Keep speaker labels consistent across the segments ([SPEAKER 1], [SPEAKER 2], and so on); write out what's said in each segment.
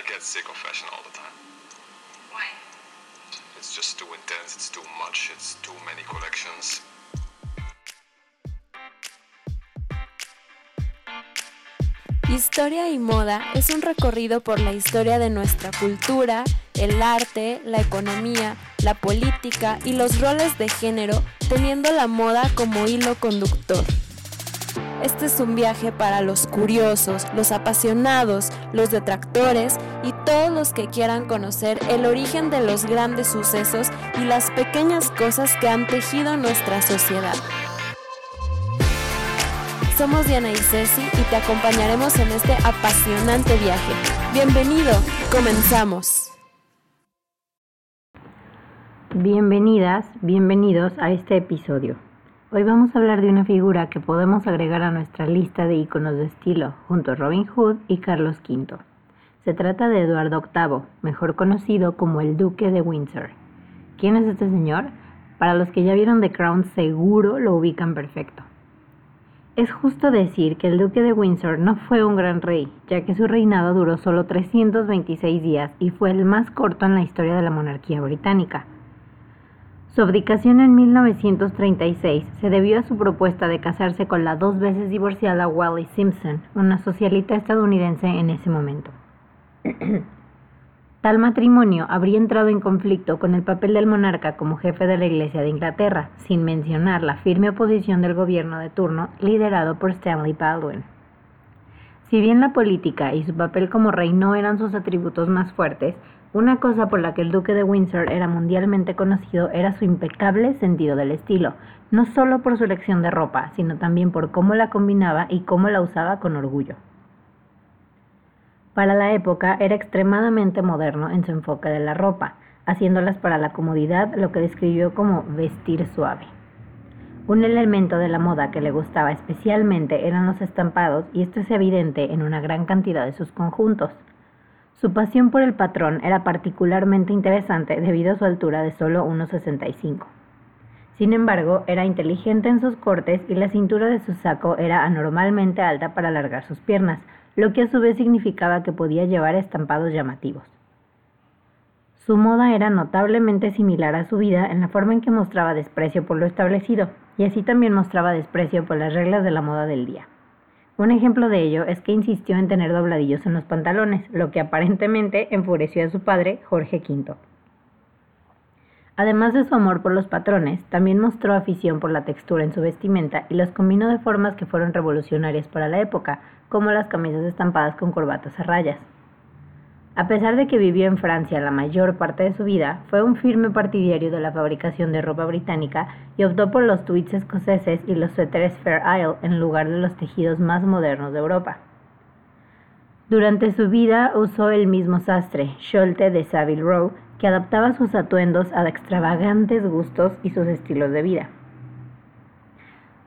[SPEAKER 1] I get sick of fashion all the time.
[SPEAKER 2] Why?
[SPEAKER 1] It's just too intense, it's too much, it's too many collections.
[SPEAKER 3] Historia y moda es un recorrido por la historia de nuestra cultura, el arte, la economía, la política y los roles de género, teniendo la moda como hilo conductor. Este es un viaje para los curiosos, los apasionados, los detractores y todos los que quieran conocer el origen de los grandes sucesos y las pequeñas cosas que han tejido nuestra sociedad. Somos Diana y Ceci y te acompañaremos en este apasionante viaje. Bienvenido, comenzamos.
[SPEAKER 4] Bienvenidas, bienvenidos a este episodio. Hoy vamos a hablar de una figura que podemos agregar a nuestra lista de iconos de estilo, junto a Robin Hood y Carlos V. Se trata de Eduardo VIII, mejor conocido como el Duque de Windsor. ¿Quién es este señor? Para los que ya vieron The Crown seguro lo ubican perfecto. Es justo decir que el duque de Windsor no fue un gran rey, ya que su reinado duró solo 326 días y fue el más corto en la historia de la monarquía británica. Su abdicación en 1936 se debió a su propuesta de casarse con la dos veces divorciada Wallis Simpson, una socialita estadounidense en ese momento. Tal matrimonio habría entrado en conflicto con el papel del monarca como jefe de la Iglesia de Inglaterra, sin mencionar la firme oposición del gobierno de turno liderado por Stanley Baldwin. Si bien la política y su papel como rey no eran sus atributos más fuertes, una cosa por la que el duque de Windsor era mundialmente conocido era su impecable sentido del estilo, no solo por su elección de ropa, sino también por cómo la combinaba y cómo la usaba con orgullo. Para la época era extremadamente moderno en su enfoque de la ropa, haciéndolas para la comodidad lo que describió como vestir suave. Un elemento de la moda que le gustaba especialmente eran los estampados y esto es evidente en una gran cantidad de sus conjuntos. Su pasión por el patrón era particularmente interesante debido a su altura de solo 1,65. Sin embargo, era inteligente en sus cortes y la cintura de su saco era anormalmente alta para alargar sus piernas, lo que a su vez significaba que podía llevar estampados llamativos. Su moda era notablemente similar a su vida en la forma en que mostraba desprecio por lo establecido, y así también mostraba desprecio por las reglas de la moda del día. Un ejemplo de ello es que insistió en tener dobladillos en los pantalones, lo que aparentemente enfureció a su padre, Jorge V. Además de su amor por los patrones, también mostró afición por la textura en su vestimenta y los combinó de formas que fueron revolucionarias para la época, como las camisas estampadas con corbatas a rayas. A pesar de que vivió en Francia la mayor parte de su vida, fue un firme partidario de la fabricación de ropa británica y optó por los tweeds escoceses y los suéteres Fair Isle en lugar de los tejidos más modernos de Europa. Durante su vida usó el mismo sastre, Scholte de Savile Row, que adaptaba sus atuendos a extravagantes gustos y sus estilos de vida.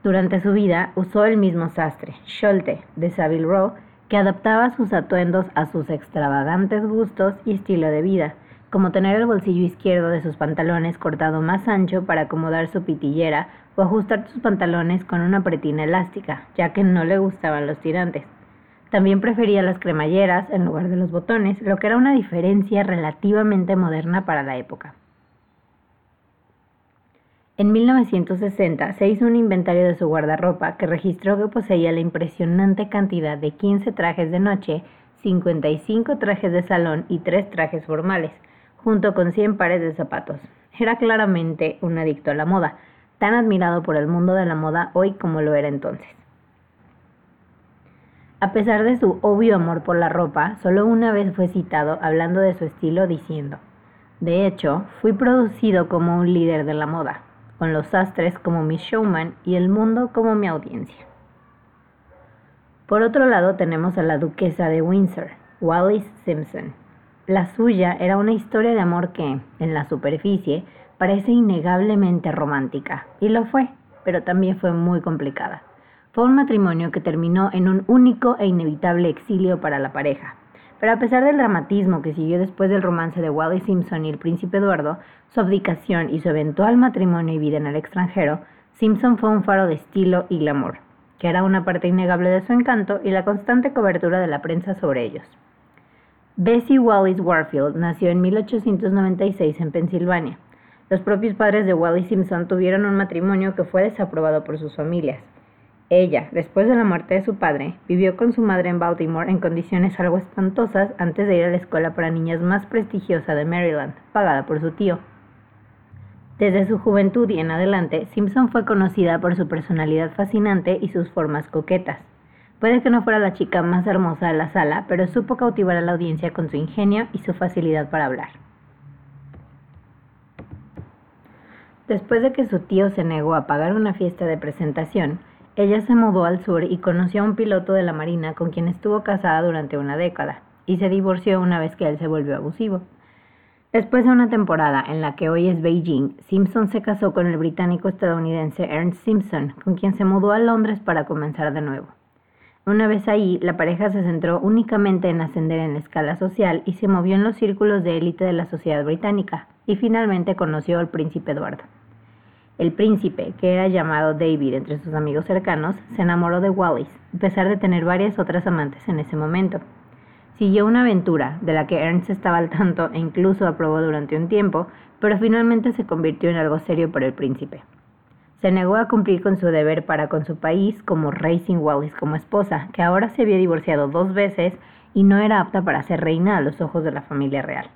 [SPEAKER 4] Durante su vida usó el mismo sastre, Scholte, de Savile Row, que adaptaba sus atuendos a sus extravagantes gustos y estilo de vida, como tener el bolsillo izquierdo de sus pantalones cortado más ancho para acomodar su pitillera o ajustar sus pantalones con una pretina elástica, ya que no le gustaban los tirantes. También prefería las cremalleras en lugar de los botones, lo que era una diferencia relativamente moderna para la época. En 1960 se hizo un inventario de su guardarropa que registró que poseía la impresionante cantidad de 15 trajes de noche, 55 trajes de salón y 3 trajes formales, junto con 100 pares de zapatos. Era claramente un adicto a la moda, tan admirado por el mundo de la moda hoy como lo era entonces. A pesar de su obvio amor por la ropa, solo una vez fue citado hablando de su estilo diciendo, de hecho, fui producido como un líder de la moda, con los sastres como mi showman y el mundo como mi audiencia. Por otro lado tenemos a la duquesa de Windsor, Wallis Simpson. La suya era una historia de amor que, en la superficie, parece innegablemente romántica, y lo fue, pero también fue muy complicada. Fue un matrimonio que terminó en un único e inevitable exilio para la pareja, pero a pesar del dramatismo que siguió después del romance de Wallis Simpson y el príncipe Eduardo, su abdicación y su eventual matrimonio y vida en el extranjero, Simpson fue un faro de estilo y glamour, que era una parte innegable de su encanto y la constante cobertura de la prensa sobre ellos. Bessie Wallace Warfield nació en 1896 en Pensilvania. Los propios padres de Wally Simpson tuvieron un matrimonio que fue desaprobado por sus familias. Ella, después de la muerte de su padre, vivió con su madre en Baltimore en condiciones algo espantosas antes de ir a la escuela para niñas más prestigiosa de Maryland, pagada por su tío. Desde su juventud y en adelante, Simpson fue conocida por su personalidad fascinante y sus formas coquetas. Puede que no fuera la chica más hermosa de la sala, pero supo cautivar a la audiencia con su ingenio y su facilidad para hablar. Después de que su tío se negó a pagar una fiesta de presentación, ella se mudó al sur y conoció a un piloto de la Marina con quien estuvo casada durante una década, y se divorció una vez que él se volvió abusivo. Después de una temporada en la que hoy es Beijing, Simpson se casó con el británico estadounidense Ernst Simpson, con quien se mudó a Londres para comenzar de nuevo. Una vez ahí, la pareja se centró únicamente en ascender en la escala social y se movió en los círculos de élite de la sociedad británica, y finalmente conoció al príncipe Eduardo. El príncipe, que era llamado David entre sus amigos cercanos, se enamoró de Wallis, a pesar de tener varias otras amantes en ese momento. Siguió una aventura, de la que Ernst estaba al tanto e incluso aprobó durante un tiempo, pero finalmente se convirtió en algo serio para el príncipe. Se negó a cumplir con su deber para con su país como rey sin Wallis como esposa, que ahora se había divorciado dos veces y no era apta para ser reina a los ojos de la familia real.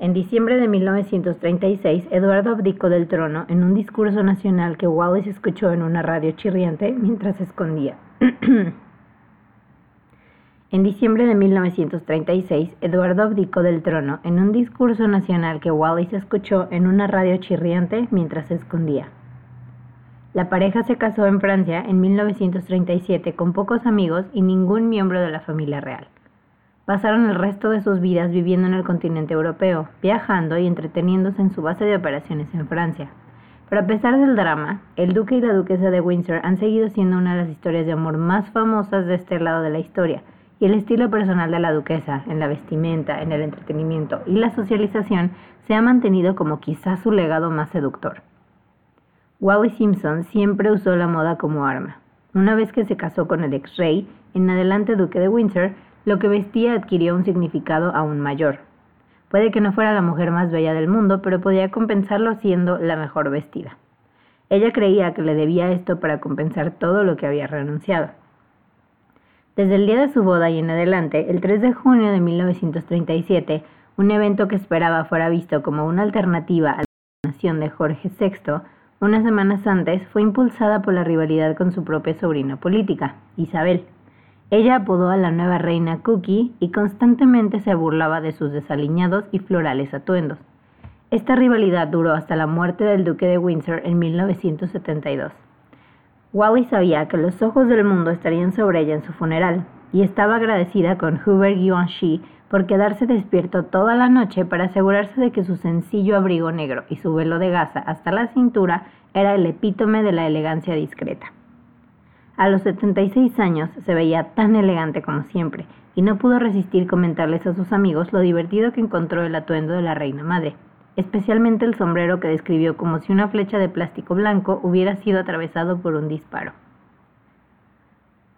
[SPEAKER 4] En diciembre de 1936, Eduardo abdicó del trono en un discurso nacional que Wallis escuchó en una radio chirriante mientras se escondía. en diciembre de 1936, Eduardo abdicó del trono en un discurso nacional que Wallis escuchó en una radio chirriante mientras se escondía. La pareja se casó en Francia en 1937 con pocos amigos y ningún miembro de la familia real. Pasaron el resto de sus vidas viviendo en el continente europeo, viajando y entreteniéndose en su base de operaciones en Francia. Pero a pesar del drama, el duque y la duquesa de Windsor han seguido siendo una de las historias de amor más famosas de este lado de la historia, y el estilo personal de la duquesa, en la vestimenta, en el entretenimiento y la socialización, se ha mantenido como quizás su legado más seductor. Wally Simpson siempre usó la moda como arma. Una vez que se casó con el ex rey, en adelante duque de Windsor, lo que vestía adquirió un significado aún mayor. Puede que no fuera la mujer más bella del mundo, pero podía compensarlo siendo la mejor vestida. Ella creía que le debía esto para compensar todo lo que había renunciado. Desde el día de su boda y en adelante, el 3 de junio de 1937, un evento que esperaba fuera visto como una alternativa a la nación de Jorge VI, unas semanas antes fue impulsada por la rivalidad con su propia sobrina política, Isabel. Ella apodó a la nueva reina Cookie y constantemente se burlaba de sus desaliñados y florales atuendos. Esta rivalidad duró hasta la muerte del duque de Windsor en 1972. Wally sabía que los ojos del mundo estarían sobre ella en su funeral, y estaba agradecida con Hubert Givenchy por quedarse despierto toda la noche para asegurarse de que su sencillo abrigo negro y su velo de gasa hasta la cintura era el epítome de la elegancia discreta. A los 76 años se veía tan elegante como siempre, y no pudo resistir comentarles a sus amigos lo divertido que encontró el atuendo de la reina madre, especialmente el sombrero que describió como si una flecha de plástico blanco hubiera sido atravesado por un disparo.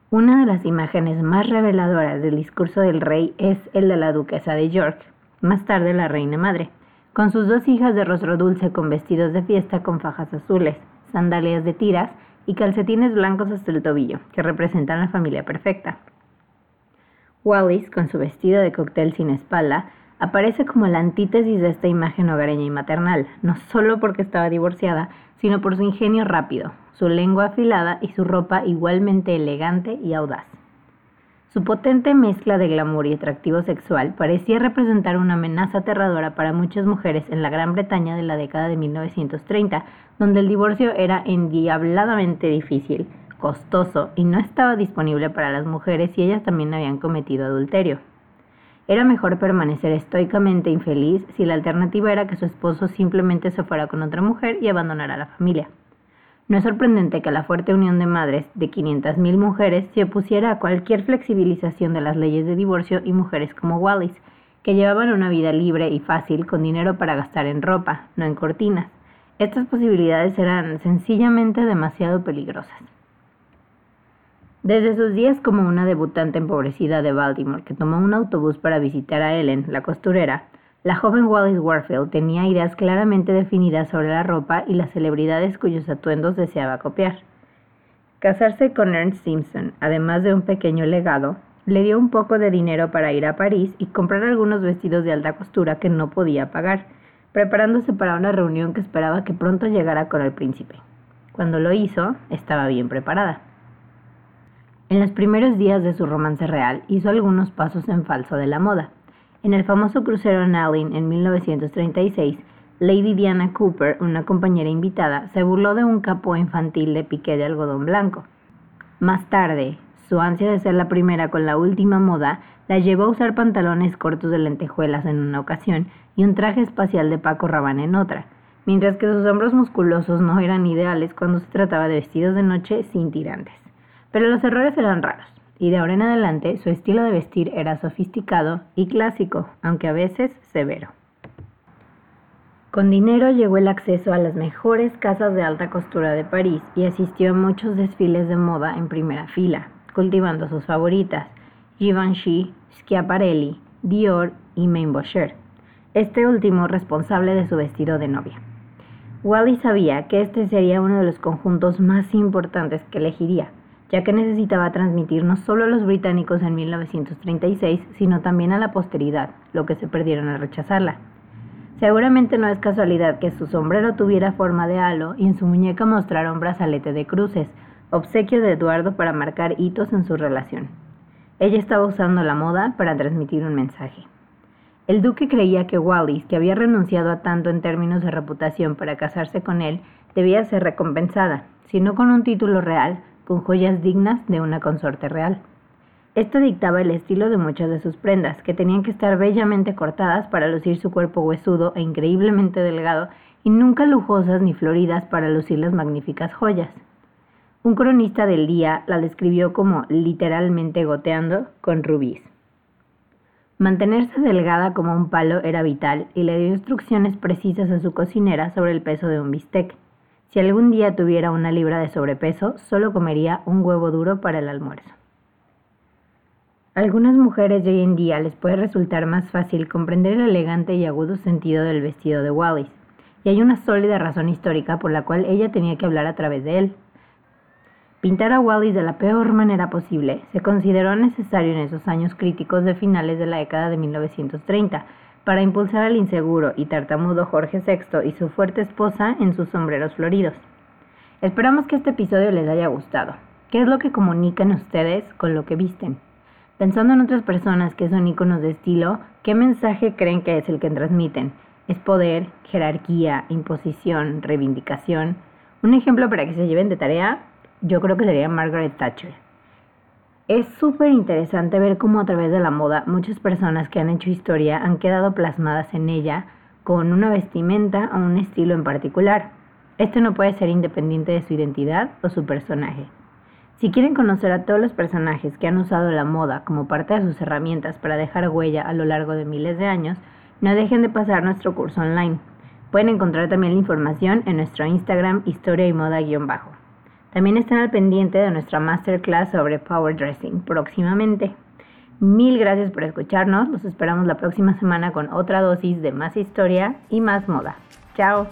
[SPEAKER 4] Una de las imágenes más reveladoras del discurso del rey es el de la duquesa de York, más tarde la reina madre, con sus dos hijas de rostro dulce con vestidos de fiesta con fajas azules, sandalias de tiras y calcetines blancos hasta el tobillo, que representan la familia perfecta. Wallis, con su vestido de cóctel sin espalda, aparece como la antítesis de esta imagen hogareña y maternal, no solo porque estaba divorciada, sino por su ingenio rápido, su lengua afilada y su ropa igualmente elegante y audaz. Su potente mezcla de glamour y atractivo sexual parecía representar una amenaza aterradora para muchas mujeres en la Gran Bretaña de la década de 1930, donde el divorcio era endiabladamente difícil, costoso y no estaba disponible para las mujeres y ellas también habían cometido adulterio. Era mejor permanecer estoicamente infeliz si la alternativa era que su esposo simplemente se fuera con otra mujer y abandonara la familia. No es sorprendente que la fuerte unión de madres de 500.000 mujeres se opusiera a cualquier flexibilización de las leyes de divorcio y mujeres como Wallis, que llevaban una vida libre y fácil con dinero para gastar en ropa, no en cortinas. Estas posibilidades eran sencillamente demasiado peligrosas. Desde sus días como una debutante empobrecida de Baltimore que tomó un autobús para visitar a Ellen, la costurera, la joven Wallis Warfield tenía ideas claramente definidas sobre la ropa y las celebridades cuyos atuendos deseaba copiar. Casarse con Ernst Simpson, además de un pequeño legado, le dio un poco de dinero para ir a París y comprar algunos vestidos de alta costura que no podía pagar, preparándose para una reunión que esperaba que pronto llegara con el príncipe. Cuando lo hizo, estaba bien preparada. En los primeros días de su romance real, hizo algunos pasos en falso de la moda. En el famoso crucero Nalin en 1936, Lady Diana Cooper, una compañera invitada, se burló de un capó infantil de piqué de algodón blanco. Más tarde, su ansia de ser la primera con la última moda la llevó a usar pantalones cortos de lentejuelas en una ocasión y un traje espacial de Paco Rabanne en otra, mientras que sus hombros musculosos no eran ideales cuando se trataba de vestidos de noche sin tirantes. Pero los errores eran raros, y de ahora en adelante su estilo de vestir era sofisticado y clásico, aunque a veces severo. Con dinero llegó el acceso a las mejores casas de alta costura de París y asistió a muchos desfiles de moda en primera fila, cultivando sus favoritas, Givenchy, Schiaparelli, Dior y Main este último responsable de su vestido de novia. Wally sabía que este sería uno de los conjuntos más importantes que elegiría, ya que necesitaba transmitir no solo a los británicos en 1936, sino también a la posteridad, lo que se perdieron al rechazarla. Seguramente no es casualidad que su sombrero tuviera forma de halo y en su muñeca mostrara un brazalete de cruces, obsequio de Eduardo para marcar hitos en su relación. Ella estaba usando la moda para transmitir un mensaje. El duque creía que Wallis, que había renunciado a tanto en términos de reputación para casarse con él, debía ser recompensada, si no con un título real, con joyas dignas de una consorte real. Esto dictaba el estilo de muchas de sus prendas, que tenían que estar bellamente cortadas para lucir su cuerpo huesudo e increíblemente delgado, y nunca lujosas ni floridas para lucir las magníficas joyas. Un cronista del día la describió como literalmente goteando con rubíes. Mantenerse delgada como un palo era vital y le dio instrucciones precisas a su cocinera sobre el peso de un bistec. Si algún día tuviera una libra de sobrepeso, solo comería un huevo duro para el almuerzo. A algunas mujeres de hoy en día les puede resultar más fácil comprender el elegante y agudo sentido del vestido de Wallis, y hay una sólida razón histórica por la cual ella tenía que hablar a través de él. Pintar a Wallis de la peor manera posible se consideró necesario en esos años críticos de finales de la década de 1930, para impulsar al inseguro y tartamudo Jorge VI y su fuerte esposa en sus sombreros floridos. Esperamos que este episodio les haya gustado. ¿Qué es lo que comunican ustedes con lo que visten? Pensando en otras personas que son íconos de estilo, ¿qué mensaje creen que es el que transmiten? ¿Es poder, jerarquía, imposición, reivindicación? Un ejemplo para que se lleven de tarea, yo creo que sería Margaret Thatcher. Es súper interesante ver cómo a través de la moda muchas personas que han hecho historia han quedado plasmadas en ella con una vestimenta o un estilo en particular. Esto no puede ser independiente de su identidad o su personaje. Si quieren conocer a todos los personajes que han usado la moda como parte de sus herramientas para dejar huella a lo largo de miles de años, no dejen de pasar nuestro curso online. Pueden encontrar también la información en nuestro Instagram historia y moda-bajo. También estén al pendiente de nuestra masterclass sobre power dressing próximamente. Mil gracias por escucharnos. Los esperamos la próxima semana con otra dosis de más historia y más moda. Chao.